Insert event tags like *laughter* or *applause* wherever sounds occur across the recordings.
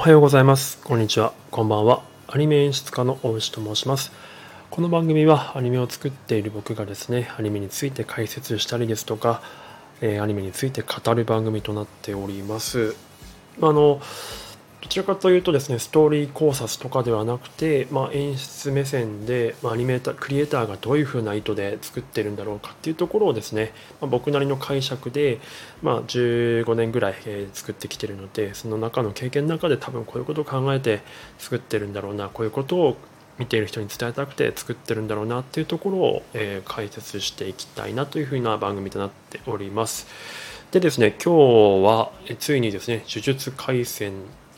おはようございます。こんにちは。こんばんは。アニメ演出家の大牛と申します。この番組はアニメを作っている僕がですね、アニメについて解説したりですとか、えー、アニメについて語る番組となっております。あの、どちらかというとですねストーリー考察とかではなくて、まあ、演出目線で、まあ、アニメータークリエイターがどういうふうな意図で作ってるんだろうかっていうところをですね、まあ、僕なりの解釈で、まあ、15年ぐらい、えー、作ってきてるのでその中の経験の中で多分こういうことを考えて作ってるんだろうなこういうことを見ている人に伝えたくて作ってるんだろうなっていうところを、えー、解説していきたいなというふうな番組となっております。でですね今日はついにですね呪術廻戦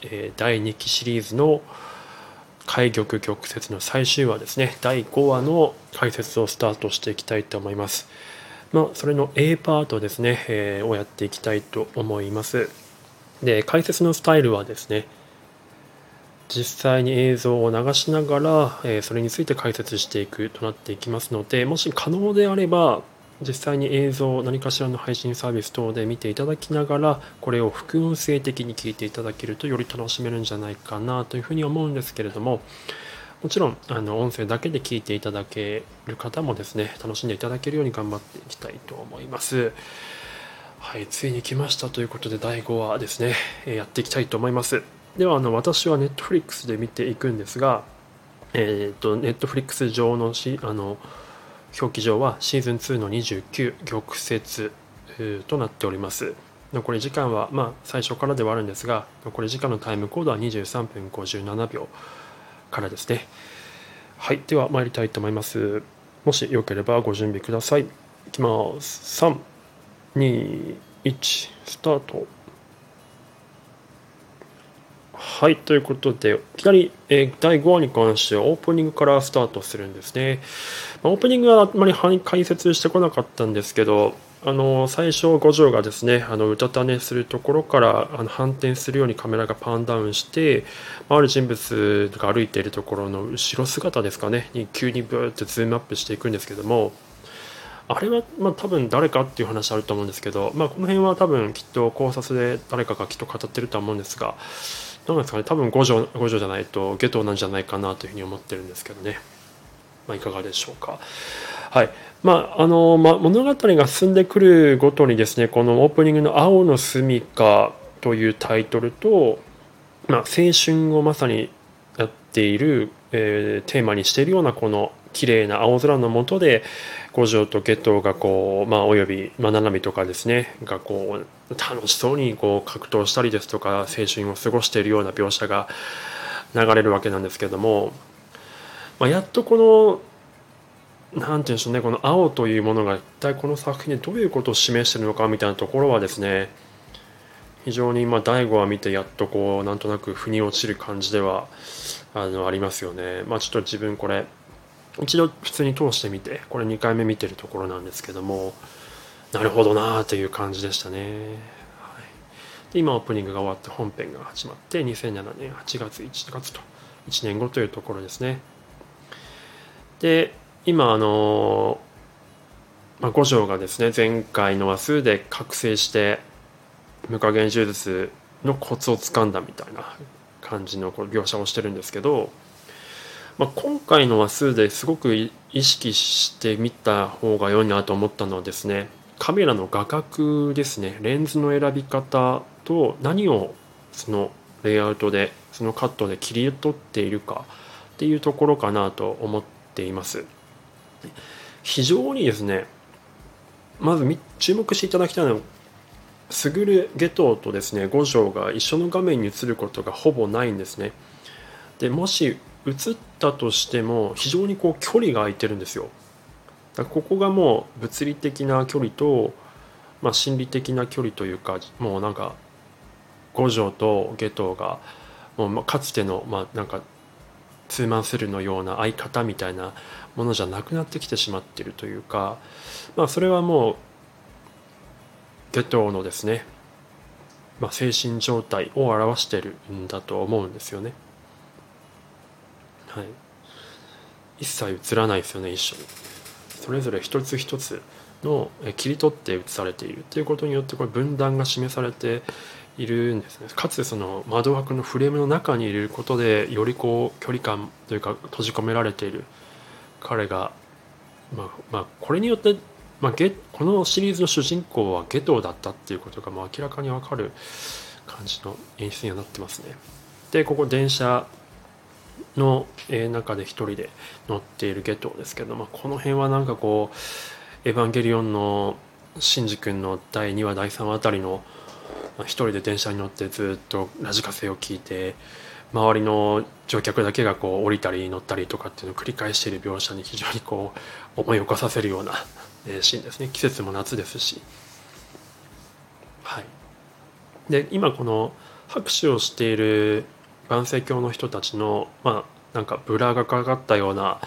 え第2期シリーズの開玉玉折の最終話ですね第5話の解説をスタートしていきたいと思います。まあ、それの A パートですね、えー、をやっていきたいと思います。で解説のスタイルはですね実際に映像を流しながら、えー、それについて解説していくとなっていきますのでもし可能であれば実際に映像何かしらの配信サービス等で見ていただきながらこれを副音声的に聞いていただけるとより楽しめるんじゃないかなというふうに思うんですけれどももちろんあの音声だけで聞いていただける方もですね楽しんでいただけるように頑張っていきたいと思います。はいついに来ましたということで第5話ですねやっていきたいと思います。ではあの私は Netflix で見ていくんですがえっ、ー、と Netflix 上のしあの表記上はシーズン2の29玉折となっております。残り時間はまあ最初からではあるんですが残り時間のタイムコードは23分57秒からですね。はいでは参りたいと思います。もしよければご準備ください。いきます。321スタート。はい、ということで、いきなり、えー、第5話に関してはオープニングからスタートするんですね。まあ、オープニングはあんまり解説してこなかったんですけど、あの最初五条がですねあのうたた寝するところからあの反転するようにカメラがパンダウンしてまある人物が歩いているところの後ろ姿ですかねに急にブーってズームアップしていくんですけどもあれはまあ多分誰かっていう話あると思うんですけど、まあ、この辺は多分きっと考察で誰かがきっと語ってるとは思うんですがどうなんですかね。多分五条五条じゃないとゲトなんじゃないかなというふうに思ってるんですけどね、まあ、いかがでしょうか。はい。まああのまあ、物語が進んでくるごとにですねこのオープニングの「青の住みか」というタイトルと、まあ、青春をまさにやっている、えー、テーマにしているようなこの綺麗な青空の下で五条と下等がこう、まあ、および、まあ、七海とかですねがこう楽しそうにこう格闘したりですとか青春を過ごしているような描写が流れるわけなんですけども、まあ、やっとこの何て言うんでしょうねこの青というものが一体この作品でどういうことを示しているのかみたいなところはですね非常にまあ第5話見てやっとこうなんとなく腑に落ちる感じではあのありますよね。まあ、ちょっと自分これ一度普通に通してみてこれ2回目見てるところなんですけどもなるほどなという感じでしたね、はい、で今オープニングが終わって本編が始まって2007年8月1月と1年後というところですね。で今あのまあ、五条がですね前回の話数で覚醒して無加減呪術のコツをつかんだみたいな感じのこう描写をしてるんですけどまあ、今回の話数ですごく意識してみた方が良いなと思ったのはですねカメラの画角ですね。レンズの選び方と何をそのレイアウトでそのカットで切り取っているかっていうところかなと思っています。非常にですねまず注目していただきたいのはスグルゲトウとですね五条が一緒の画面に映ることがほぼないんですね。でもし映ったとしても非常にこう距離が空いてるんですよ。だここがもう物理的な距離と、まあ、心理的な距離というかもうなんか五条と下等がもうかつてのまあなんかツーマンセルのような相方みたいなものじゃなくなってきてしまっているというか、まあ、それはもう下等のですね、まあ、精神状態を表してるんだと思うんですよね。はい、一切映らないですよね一緒に。それぞれ一つ一つの切り取って写されているということによってこれ分断が示されているんですね。かつその窓枠のフレームの中に入れることでよりこう距離感というか閉じ込められている彼が、まあ、まあこれによって、まあ、ゲこのシリーズの主人公はゲトウだったっていうことがもう明らかに分かる感じの演出にはなってますね。でここ電車の中で一人で乗っているゲトウですけど、まあ、この辺はなんかこう「エヴァンゲリオン」のシンジ君の第2話第3話あたりの一人で電車に乗ってずっとラジカセを聞いて周りの乗客だけがこう降りたり乗ったりとかっていうのを繰り返している描写に非常にこう思い起こさせるようなシーンですね。季節も夏ですし。はい。で今この拍手をしている万世教の人たちのまあなんかブラがかかったような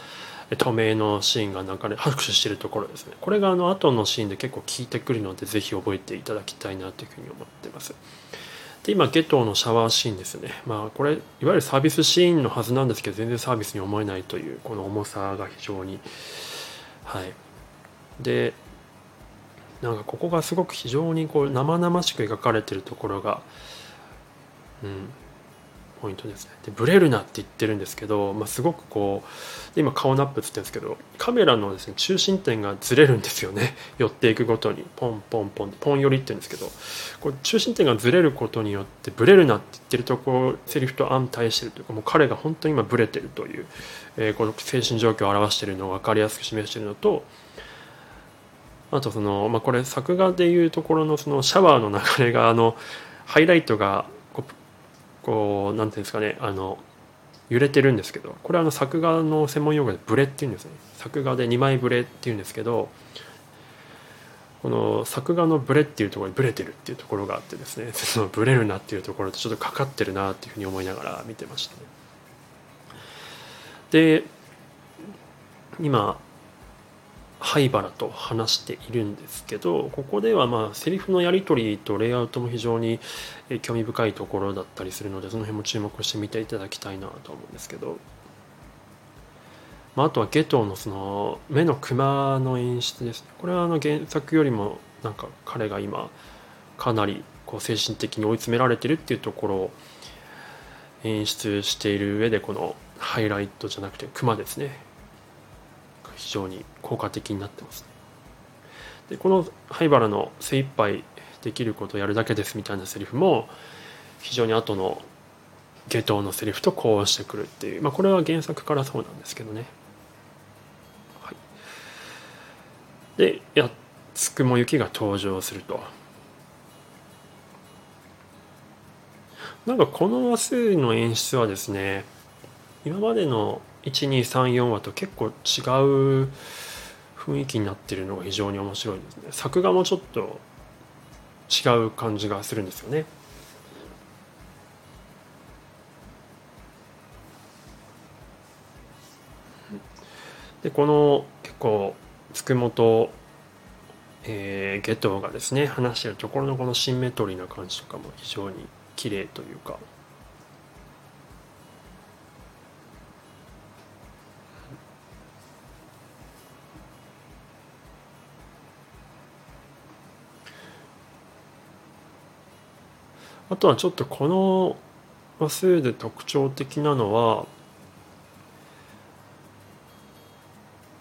透明のシーンがなんかね拍手してるところですね。これがあの後のシーンで結構効いてくるのでぜひ覚えていただきたいなというふうに思ってます。で今夏油のシャワーシーンですね。まあこれいわゆるサービスシーンのはずなんですけど全然サービスに思えないというこの重さが非常にはい。でなんかここがすごく非常にこう生々しく描かれてるところがうん。ポイントですね。でブレるなって言ってるんですけど、まあ、すごくこう今顔のアップって言ってるんですけどカメラのですね中心点がずれるんですよね。*laughs* 寄っていくごとに。ポンポンポン。ポン寄りって言うんですけどこれ中心点がずれることによってブレるなって言ってるとこうセリフと安対してるというかもう彼が本当に今ブレてるという、えー、この精神状況を表しているのを分かりやすく示しているのとあとその、まあ、これ作画でいうところのそのシャワーの流れがあのハイライトがこう何ていうんですかねあの揺れてるんですけどこれはあの作画の専門用語でブレっていうんですね作画で2枚ブレっていうんですけどこの作画のブレっていうところにブレてるっていうところがあってですね *laughs* そのブレるなっていうところとちょっとかかってるなっていうふうに思いながら見てましたね。で今灰原と話しているんですけどここではまあセリフのやり取りとレイアウトも非常に興味深いところだったりするのでその辺も注目して見ていただきたいなと思うんですけど、まあ、あとはゲトのその目のクマの演出ですね。これはあの原作よりもなんか彼が今かなりこう精神的に追い詰められてるっていうところを演出している上でこのハイライトじゃなくてクマですね。非常に効果的になってます。でこの灰原の精一杯できることをやるだけですみたいなセリフも非常に後の下等のセリフと呼応してくるっていう、まあ、これは原作からそうなんですけどね。はい、でやっつくも雪が登場すると。なんかこの話数の演出はですね今までの1234話と結構違う雰囲気になってるのが非常に面白いですね。作画もちょっと違う感じがするんですよね。でこの結構つくもと、えー、ゲトウがですね話してるところのこのシンメトリーな感じとかも非常に綺麗というか。あとはちょっとこの話数で特徴的なのは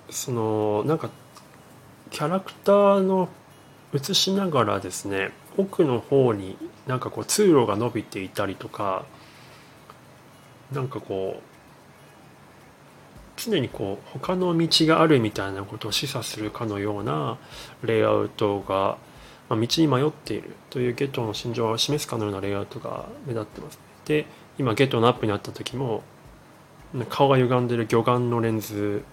そのなんかキャラクターの映しながらですね奥の方になんかこう通路が伸びていたりとかなんかこう常にこう他の道があるみたいなことを示唆するかのようなレイアウトがまあ、道に迷っているというゲットの心情を示すかのようなレイアウトが目立ってます、で今ゲットのアップにあった時も顔が歪んでる魚眼のレンズ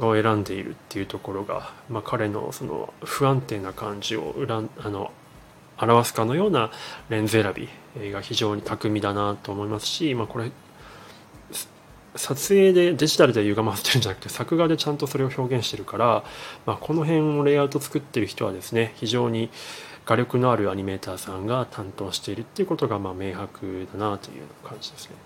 を選んでいるっていうところが、まあ、彼のその不安定な感じを裏あの表すかのようなレンズ選びが非常に巧みだなと思いますし、まあ、これ撮影でデジタルで歪ませてるんじゃなくて作画でちゃんとそれを表現してるから、まあ、この辺をレイアウト作ってる人はですね非常に画力のあるアニメーターさんが担当しているっていうことがまあ明白だなという感じですね。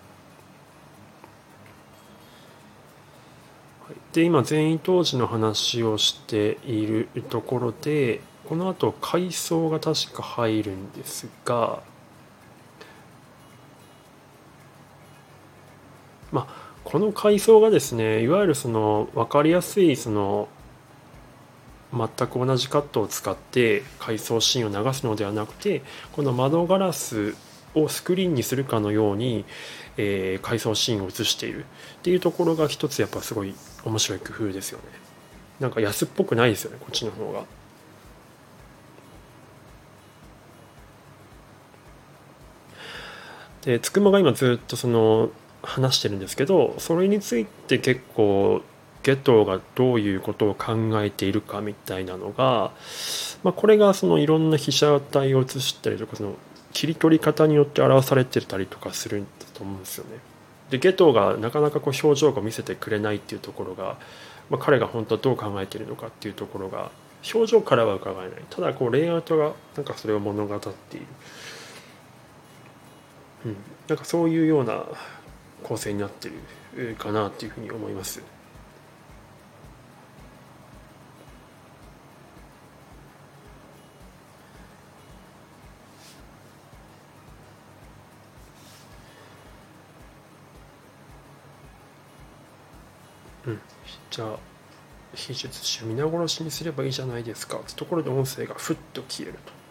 で今全員当時の話をしているところでこの後階層が確か入るんですがまあこの階層がですねいわゆるその分かりやすいその全く同じカットを使って階層シーンを流すのではなくてこの窓ガラスをスクリーンにするかのように、えー、階層シーンを映している。っていうところが一つやっぱすごい面白い工夫ですよね。なんか安っぽくないですよねこっちの方が。でつくもが今ずっとその話してるんですけどそれについて結構ゲトがどういうことを考えているかみたいなのが、まあ、これがそのいろんな被写体を写したりとかその切り取り方によって表されてたりとかするんだと思うんですよね。でゲトがなかなかこう表情が見せてくれないっていうところが、まあ、彼が本当はどう考えているのかっていうところが表情からは伺えない。ただこうレイアウトがなんかそれを物語っている、うん、なんかそういうような構成になってるかなっていうふうに思います。うん、じゃあ非術師を皆殺しにすればいいじゃないですかってところで音声がふっと消えると。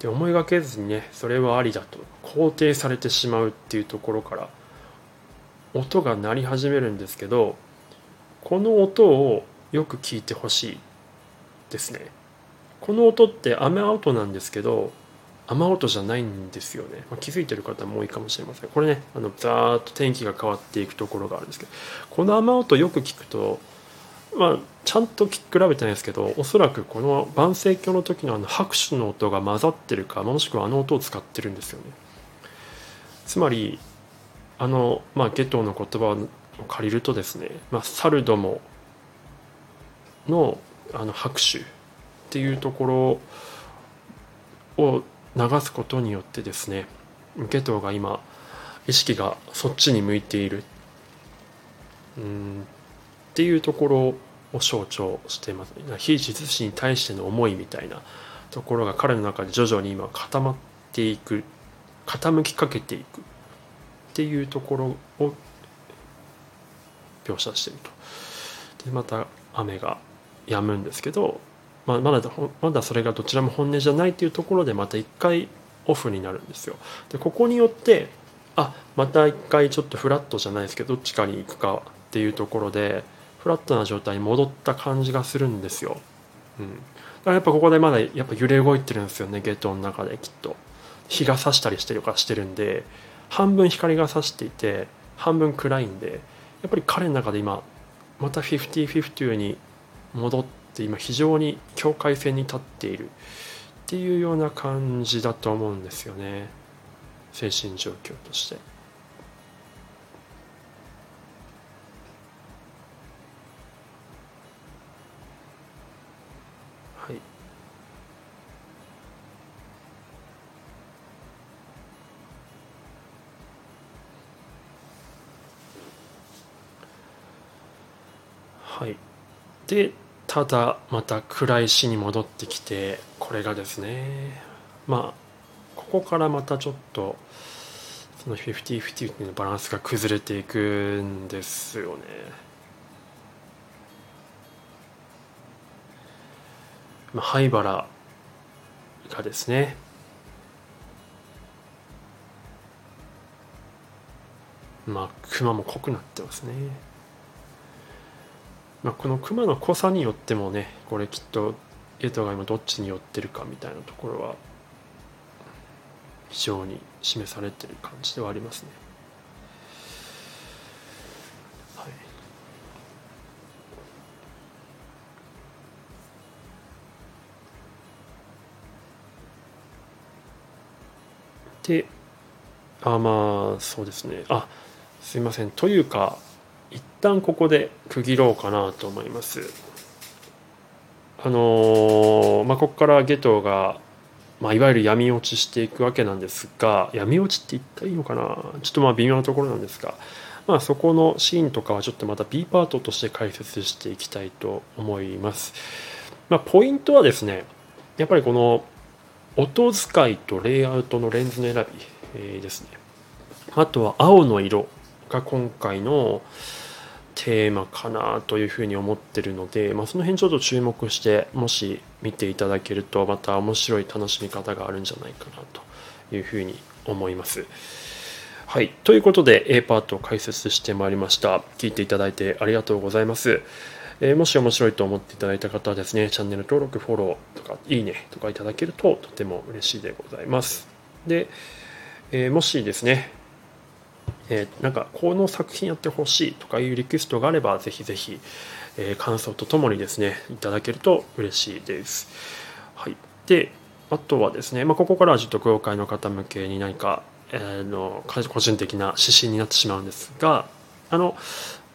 で思いがけずにねそれはありだと肯定されてしまうっていうところから音が鳴り始めるんですけどこの音をよく聞いてほしいですね。この音って雨音なんですけど雨音じゃないんですよね、まあ、気づいてる方も多いかもしれませんこれねあのザーッと天気が変わっていくところがあるんですけどこの雨音よく聞くとまあちゃんと聞き比べてないですけどおそらくこの万世鏡の時のあの拍手の音が混ざってるかもしくはあの音を使ってるんですよね。つまりあの、まあ、ゲトの言葉を借りるとですね、まあ、サルドモのあの拍手っていうところを流すことによってですねゲトが今意識がそっちに向いている。うんっていうところを象徴しています非実師に対しての思いみたいなところが彼の中で徐々に今固まっていく傾きかけていくっていうところを描写してると。でまた雨が止むんですけどまあ、まだまだそれがどちらも本音じゃないっていうところでまた一回オフになるんですよ。でここによってあまた一回ちょっとフラットじゃないですけどどっちかに行くかっていうところでフラットな状態に戻った感じがするんですよ。うん、だからやっぱここでまだやっぱ揺れ動いてるんですよねゲートの中できっと。日が差したりしてるかしてるんで半分光が差していて半分暗いんでやっぱり彼の中で今また50-50に戻ってって今非常に境界線に立っているっていうような感じだと思うんですよね精神状況として。はい、でただまた暗い死に戻ってきてこれがですねまあここからまたちょっとその50-50のバランスが崩れていくんですよね。まあ、灰原がですねまあ熊も濃くなってますね。まあ、この熊の濃さによってもねこれきっとゲトが今どっちに寄ってるかみたいなところは非常に示されてる感じではありますね。はい、であまあそうですね。あすいません。というか一旦ここで区切ろうかなと思います。あのー、まあ、ここからゲトが、まあ、いわゆる闇落ちしていくわけなんですが闇落ちって言ったらいいのかな？ちょっとまあ微妙なところなんですが、まあ、そこのシーンとかはちょっとまた B パートとして解説していきたいと思います。まあ、ポイントはですね、やっぱりこの音使いとレイアウトのレンズの選び、ですね。あとは青の色が今回のテーマかなというふうに思ってるので、まあ、その辺ちょっと注目してもし見ていただけるとまた面白い楽しみ方があるんじゃないかなというふうに思います。はい。ということで A パートを解説してまいりました。聞いていただいてありがとうございます。えー、もし面白いと思っていただいた方はですね、チャンネル登録、フォローとか、いいねとかいただけるととても嬉しいでございます。で、えー、もしですね、えー、なんかこの作品やってほしいとかいうリクエストがあればぜひぜひ、えー、感想とともにですねいただけると嬉しいです。はい、であとはですね、まあ、ここからはちょっと業界の方向けに何か、えー、の個人的な指針になってしまうんですがあの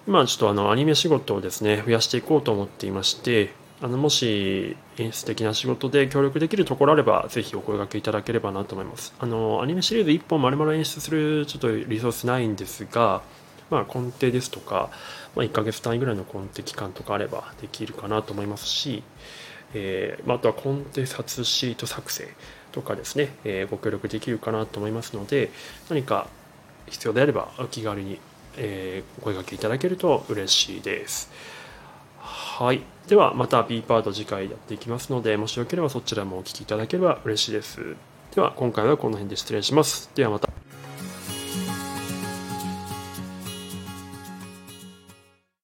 今ちょっとあのアニメ仕事をですね増やしていこうと思っていましてあのもし演出的な仕事で協力できるところあれば、ぜひお声掛けいただければなと思います。あの、アニメシリーズ1本丸々演出するちょっとリソースないんですが、まあ、コンテですとか、まあ、1ヶ月単位ぐらいのコンテ期間とかあればできるかなと思いますし、えー、まあ、あとはコンテ札シート作成とかですね、えー、ご協力できるかなと思いますので、何か必要であればお気軽に、えー、お声掛けいただけると嬉しいです。はい。ではまた B パート次回やっていきますので、もしよければそちらもお聴きいただければ嬉しいです。では今回はこの辺で失礼します。ではまた。